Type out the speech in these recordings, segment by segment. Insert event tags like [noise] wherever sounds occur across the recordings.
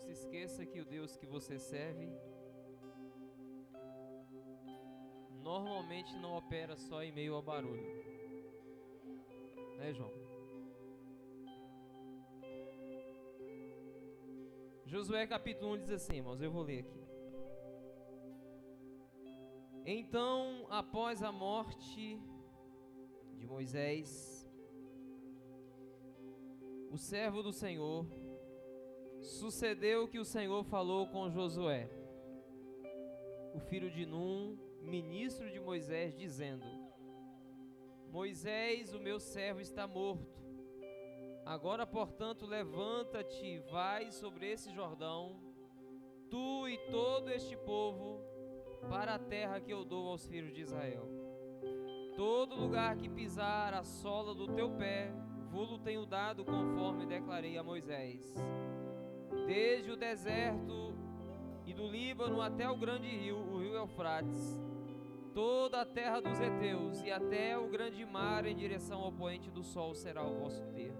se esqueça que o Deus que você serve normalmente não opera só em meio ao barulho. Né, João? Josué capítulo 1 diz assim, irmãos, eu vou ler aqui. Então, após a morte de Moisés, o servo do Senhor, sucedeu que o Senhor falou com Josué, o filho de Num, ministro de Moisés, dizendo: Moisés, o meu servo, está morto. Agora, portanto, levanta-te e vai sobre esse Jordão, tu e todo este povo, para a terra que eu dou aos filhos de Israel. Todo lugar que pisar a sola do teu pé, vulo tenho dado conforme declarei a Moisés. Desde o deserto e do Líbano até o grande rio, o rio Eufrates, toda a terra dos heteus e até o grande mar em direção ao poente do sol será o vosso termo.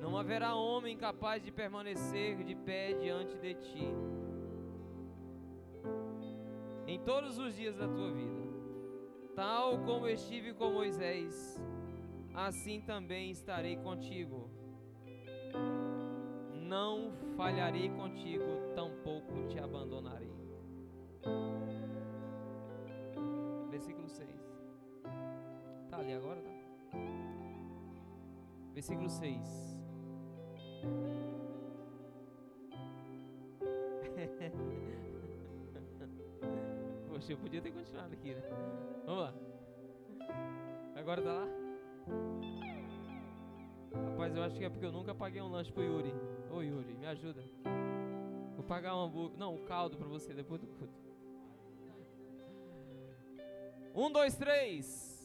Não haverá homem capaz de permanecer de pé diante de ti em todos os dias da tua vida. Tal como estive com Moisés, assim também estarei contigo. Não falharei contigo, tampouco te abandonarei. Versículo 6. Tá ali agora, tá? Versículo 6. [laughs] Poxa, eu podia ter continuado aqui, né? Vamos lá. Agora tá lá? Rapaz, eu acho que é porque eu nunca paguei um lanche pro Yuri. Ô Yuri, me ajuda. Vou pagar um hambúrguer. Não, um caldo pra você depois do culto. Um, dois, três.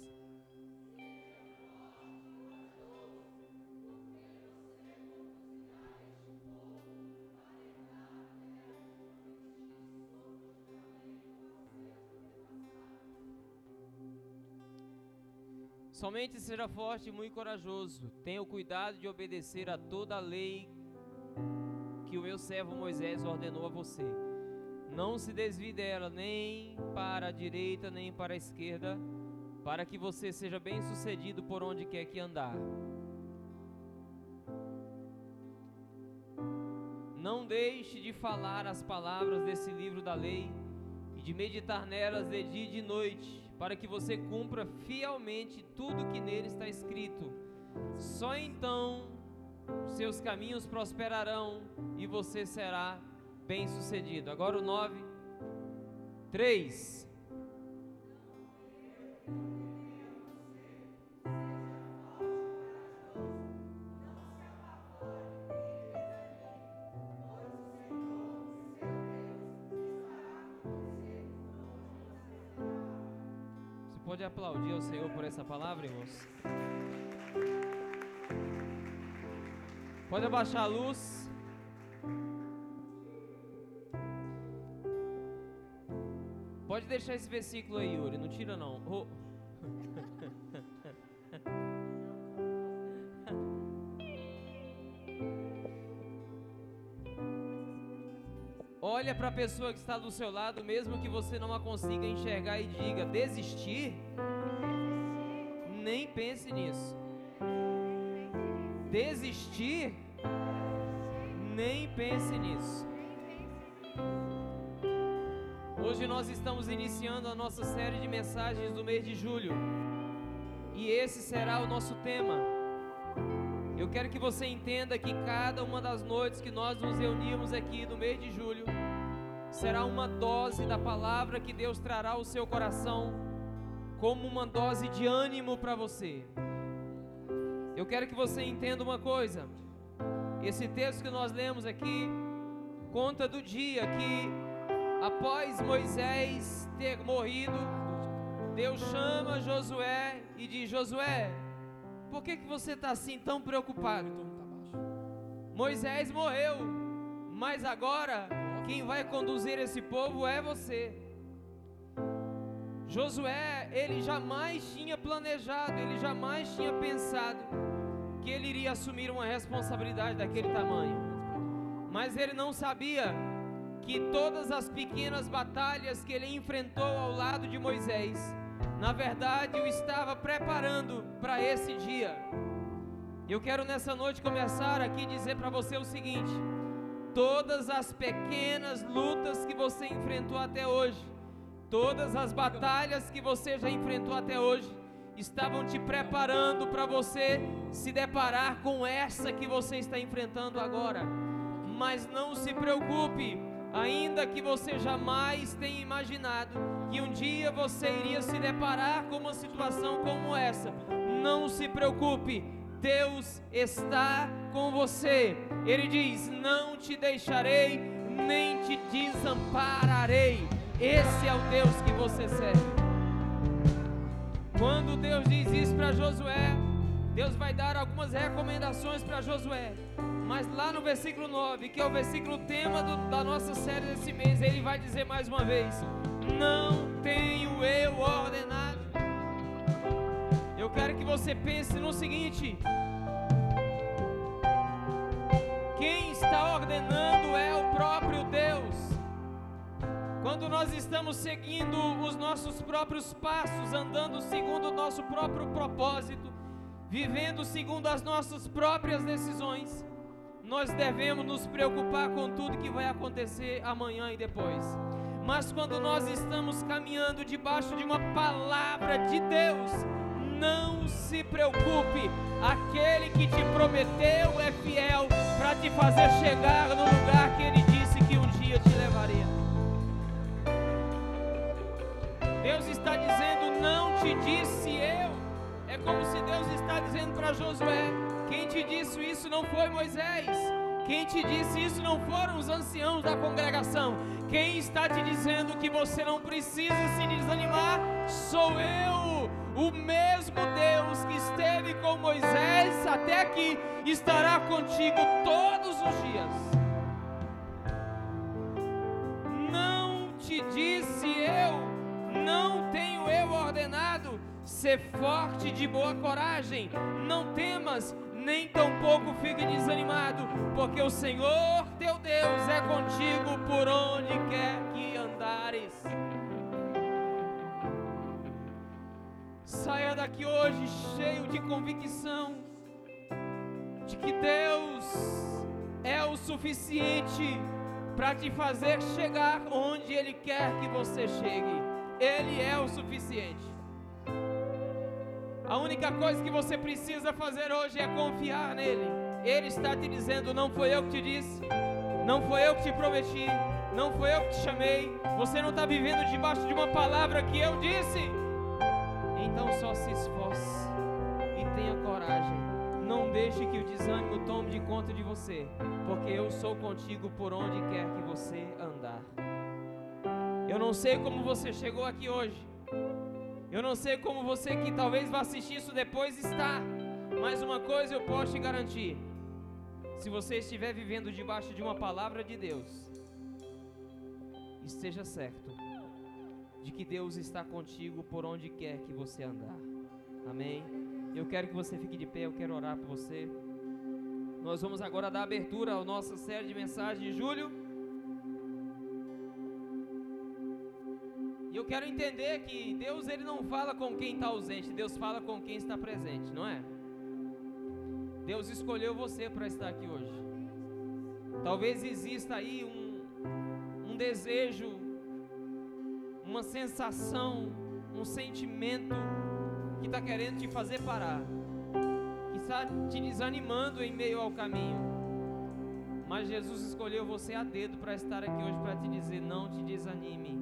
Somente seja forte e muito corajoso. Tenha o cuidado de obedecer a toda a lei que o meu servo Moisés ordenou a você. Não se desvie dela nem para a direita nem para a esquerda, para que você seja bem sucedido por onde quer que andar. Não deixe de falar as palavras desse livro da lei e de meditar nelas de dia e de noite para que você cumpra fielmente tudo que nele está escrito. Só então seus caminhos prosperarão e você será bem-sucedido. Agora o 9 3 pode aplaudir ao Senhor por essa palavra, irmãos? Pode abaixar a luz. Pode deixar esse versículo aí, Yuri. Não tira não. Oh. Olha para a pessoa que está do seu lado, mesmo que você não a consiga enxergar e diga: desistir? Nem pense nisso. Desistir? Nem pense nisso. Hoje nós estamos iniciando a nossa série de mensagens do mês de julho. E esse será o nosso tema. Eu quero que você entenda que cada uma das noites que nós nos reunimos aqui no mês de julho será uma dose da palavra que Deus trará ao seu coração, como uma dose de ânimo para você. Eu quero que você entenda uma coisa. Esse texto que nós lemos aqui conta do dia que, após Moisés ter morrido, Deus chama Josué e diz: Josué, por que, que você está assim tão preocupado? Moisés morreu, mas agora quem vai conduzir esse povo é você. Josué, ele jamais tinha planejado, ele jamais tinha pensado que ele iria assumir uma responsabilidade daquele tamanho. Mas ele não sabia que todas as pequenas batalhas que ele enfrentou ao lado de Moisés, na verdade o estava preparando para esse dia. Eu quero nessa noite começar aqui dizer para você o seguinte: todas as pequenas lutas que você enfrentou até hoje, todas as batalhas que você já enfrentou até hoje, estavam te preparando para você se deparar com essa que você está enfrentando agora. Mas não se preocupe, ainda que você jamais tenha imaginado que um dia você iria se deparar com uma situação como essa. Não se preocupe, Deus está com você. Ele diz: Não te deixarei, nem te desampararei. Esse é o Deus que você serve. Quando Deus diz isso para Josué, Deus vai dar algumas recomendações para Josué. Mas lá no versículo 9, que é o versículo tema do, da nossa série desse mês, ele vai dizer mais uma vez: Não tenho eu ordenado. Eu quero que você pense no seguinte: está ordenando é o próprio Deus. Quando nós estamos seguindo os nossos próprios passos, andando segundo o nosso próprio propósito, vivendo segundo as nossas próprias decisões, nós devemos nos preocupar com tudo que vai acontecer amanhã e depois. Mas quando nós estamos caminhando debaixo de uma palavra de Deus, não se preocupe, aquele que te prometeu é fiel para te fazer chegar no lugar que ele disse que um dia te levaria. Deus está dizendo: Não te disse eu. É como se Deus está dizendo para Josué: Quem te disse isso não foi Moisés. Quem te disse isso não foram os anciãos da congregação. Quem está te dizendo que você não precisa se desanimar sou eu. O mesmo Deus que esteve com Moisés até aqui estará contigo todos os dias. Não te disse eu não tenho eu ordenado? Ser forte de boa coragem, não temas, nem tampouco fique desanimado, porque o Senhor teu Deus é contigo por onde quer Saia daqui hoje cheio de convicção de que Deus é o suficiente para te fazer chegar onde Ele quer que você chegue. Ele é o suficiente. A única coisa que você precisa fazer hoje é confiar nele. Ele está te dizendo: não foi eu que te disse, não foi eu que te prometi, não foi eu que te chamei. Você não está vivendo debaixo de uma palavra que eu disse. Então só se esforce e tenha coragem. Não deixe que o desânimo tome de conta de você, porque eu sou contigo por onde quer que você andar. Eu não sei como você chegou aqui hoje. Eu não sei como você que talvez vá assistir isso depois está. Mas uma coisa eu posso te garantir: se você estiver vivendo debaixo de uma palavra de Deus, esteja certo de que Deus está contigo por onde quer que você andar. Amém? Eu quero que você fique de pé, eu quero orar por você. Nós vamos agora dar abertura à nossa série de mensagens de julho. E eu quero entender que Deus ele não fala com quem está ausente, Deus fala com quem está presente, não é? Deus escolheu você para estar aqui hoje. Talvez exista aí um, um desejo, uma sensação, um sentimento que está querendo te fazer parar, que está te desanimando em meio ao caminho. Mas Jesus escolheu você a dedo para estar aqui hoje para te dizer: não te desanime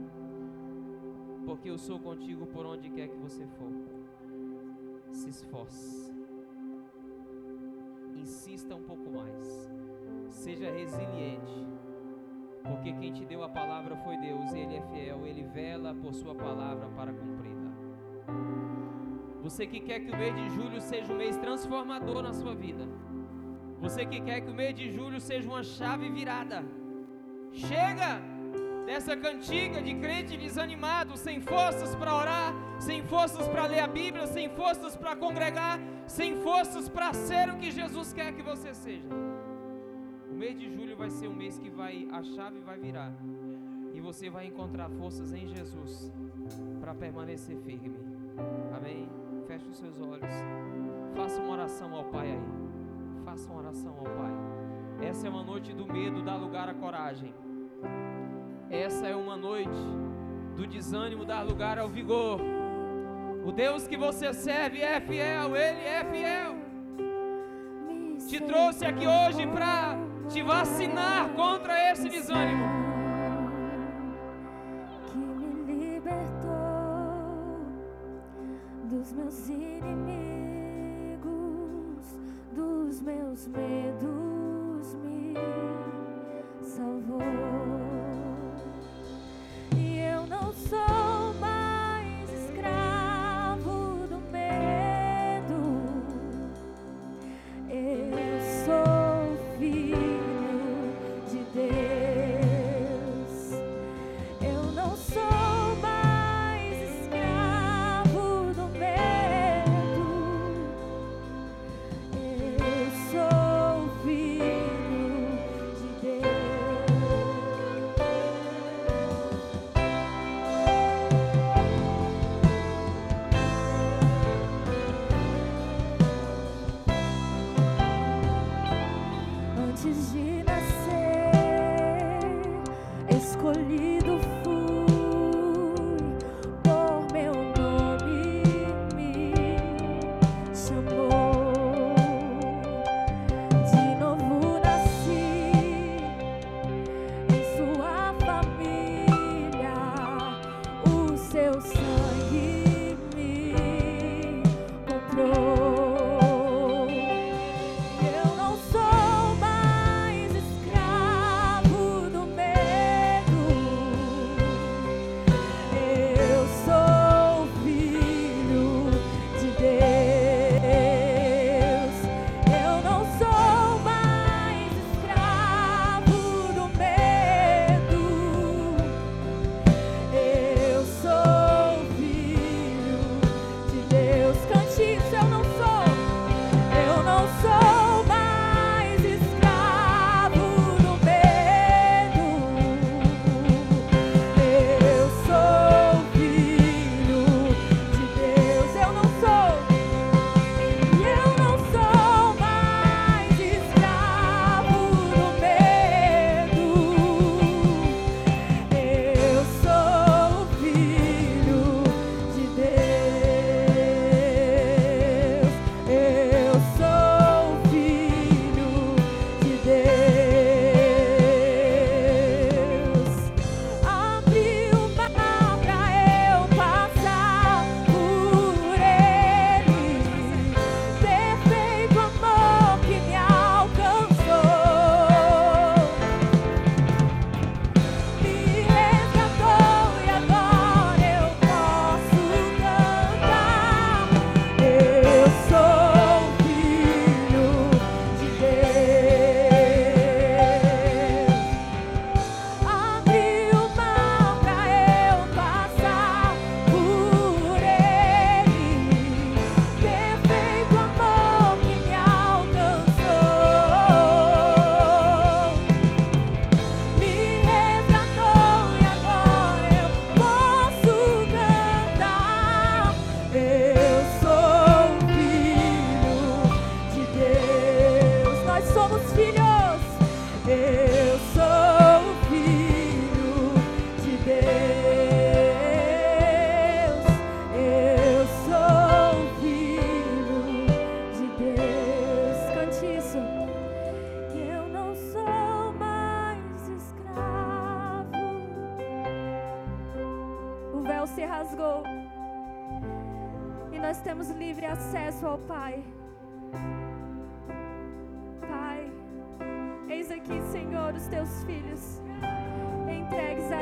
porque eu sou contigo por onde quer que você for. Se esforce. Insista um pouco mais. Seja resiliente. Porque quem te deu a palavra foi Deus, e Ele é fiel, Ele vela por Sua palavra para cumpri-la. Você que quer que o mês de julho seja um mês transformador na sua vida. Você que quer que o mês de julho seja uma chave virada. Chega! dessa cantiga de crente desanimado, sem forças para orar, sem forças para ler a Bíblia, sem forças para congregar, sem forças para ser o que Jesus quer que você seja. Mês de julho vai ser um mês que vai a chave vai virar e você vai encontrar forças em Jesus para permanecer firme. Amém. Feche os seus olhos. Faça uma oração ao Pai aí. Faça uma oração ao Pai. Essa é uma noite do medo, dá lugar à coragem. Essa é uma noite do desânimo, dar lugar ao vigor. O Deus que você serve é fiel, Ele é fiel. Te trouxe aqui hoje para te vacinar contra esse desânimo. Que me libertou dos meus inimigos, dos meus medos, me salvou.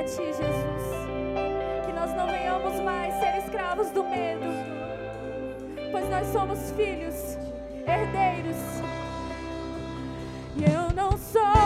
ti, Jesus. Que nós não venhamos mais ser escravos do medo, pois nós somos filhos, herdeiros. E eu não sou.